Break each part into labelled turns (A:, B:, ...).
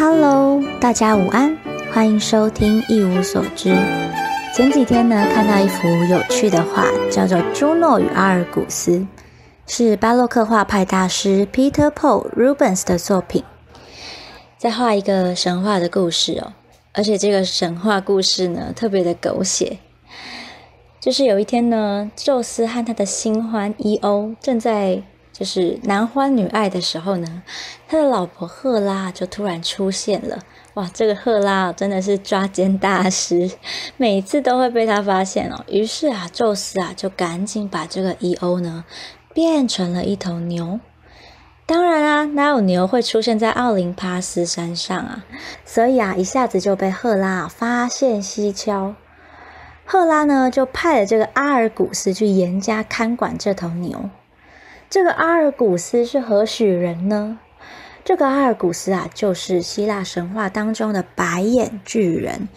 A: Hello，大家午安，欢迎收听一无所知。前几天呢，看到一幅有趣的画，叫做《朱诺与阿尔古斯》，是巴洛克画派大师 Peter Paul Rubens 的作品，在画一个神话的故事哦。而且这个神话故事呢，特别的狗血。就是有一天呢，宙斯和他的新欢伊欧正在就是男欢女爱的时候呢，他的老婆赫拉就突然出现了。哇，这个赫拉真的是抓奸大师，每次都会被他发现哦。于是啊，宙斯啊就赶紧把这个伊欧呢变成了一头牛。当然啊，哪有牛会出现在奥林帕斯山上啊？所以啊，一下子就被赫拉发现蹊跷。赫拉呢，就派了这个阿尔古斯去严加看管这头牛。这个阿尔古斯是何许人呢？这个阿尔古斯啊，就是希腊神话当中的白眼巨人。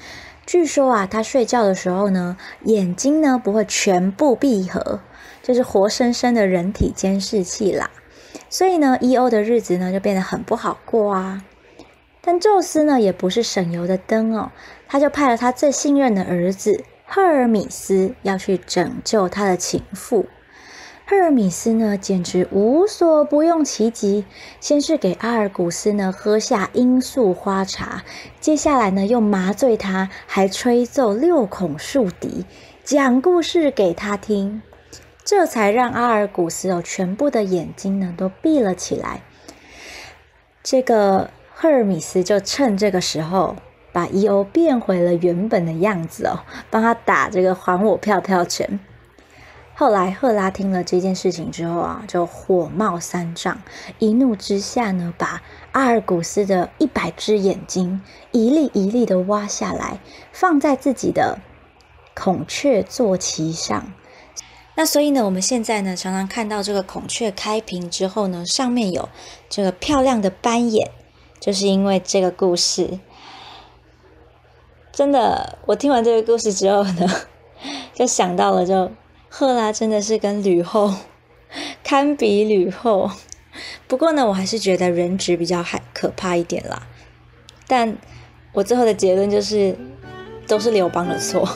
A: 据说啊，他睡觉的时候呢，眼睛呢不会全部闭合，就是活生生的人体监视器啦。所以呢，伊欧的日子呢就变得很不好过啊。但宙斯呢，也不是省油的灯哦，他就派了他最信任的儿子。赫尔米斯要去拯救他的情妇。赫尔米斯呢，简直无所不用其极。先是给阿尔古斯呢喝下罂粟花茶，接下来呢又麻醉他，还吹奏六孔竖笛，讲故事给他听，这才让阿尔古斯哦全部的眼睛呢都闭了起来。这个赫尔米斯就趁这个时候。把伊欧变回了原本的样子哦，帮他打这个还我票票拳。后来赫拉听了这件事情之后啊，就火冒三丈，一怒之下呢，把阿尔古斯的一百只眼睛一粒一粒的挖下来，放在自己的孔雀坐骑上。那所以呢，我们现在呢，常常看到这个孔雀开屏之后呢，上面有这个漂亮的斑眼，就是因为这个故事。真的，我听完这个故事之后呢，就想到了，就赫拉真的是跟吕后 堪比吕后。不过呢，我还是觉得人质比较害可怕一点啦。但我最后的结论就是，都是刘邦的错。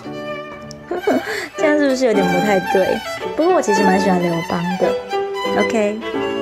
A: 这样是不是有点不太对？不过我其实蛮喜欢刘邦的。OK。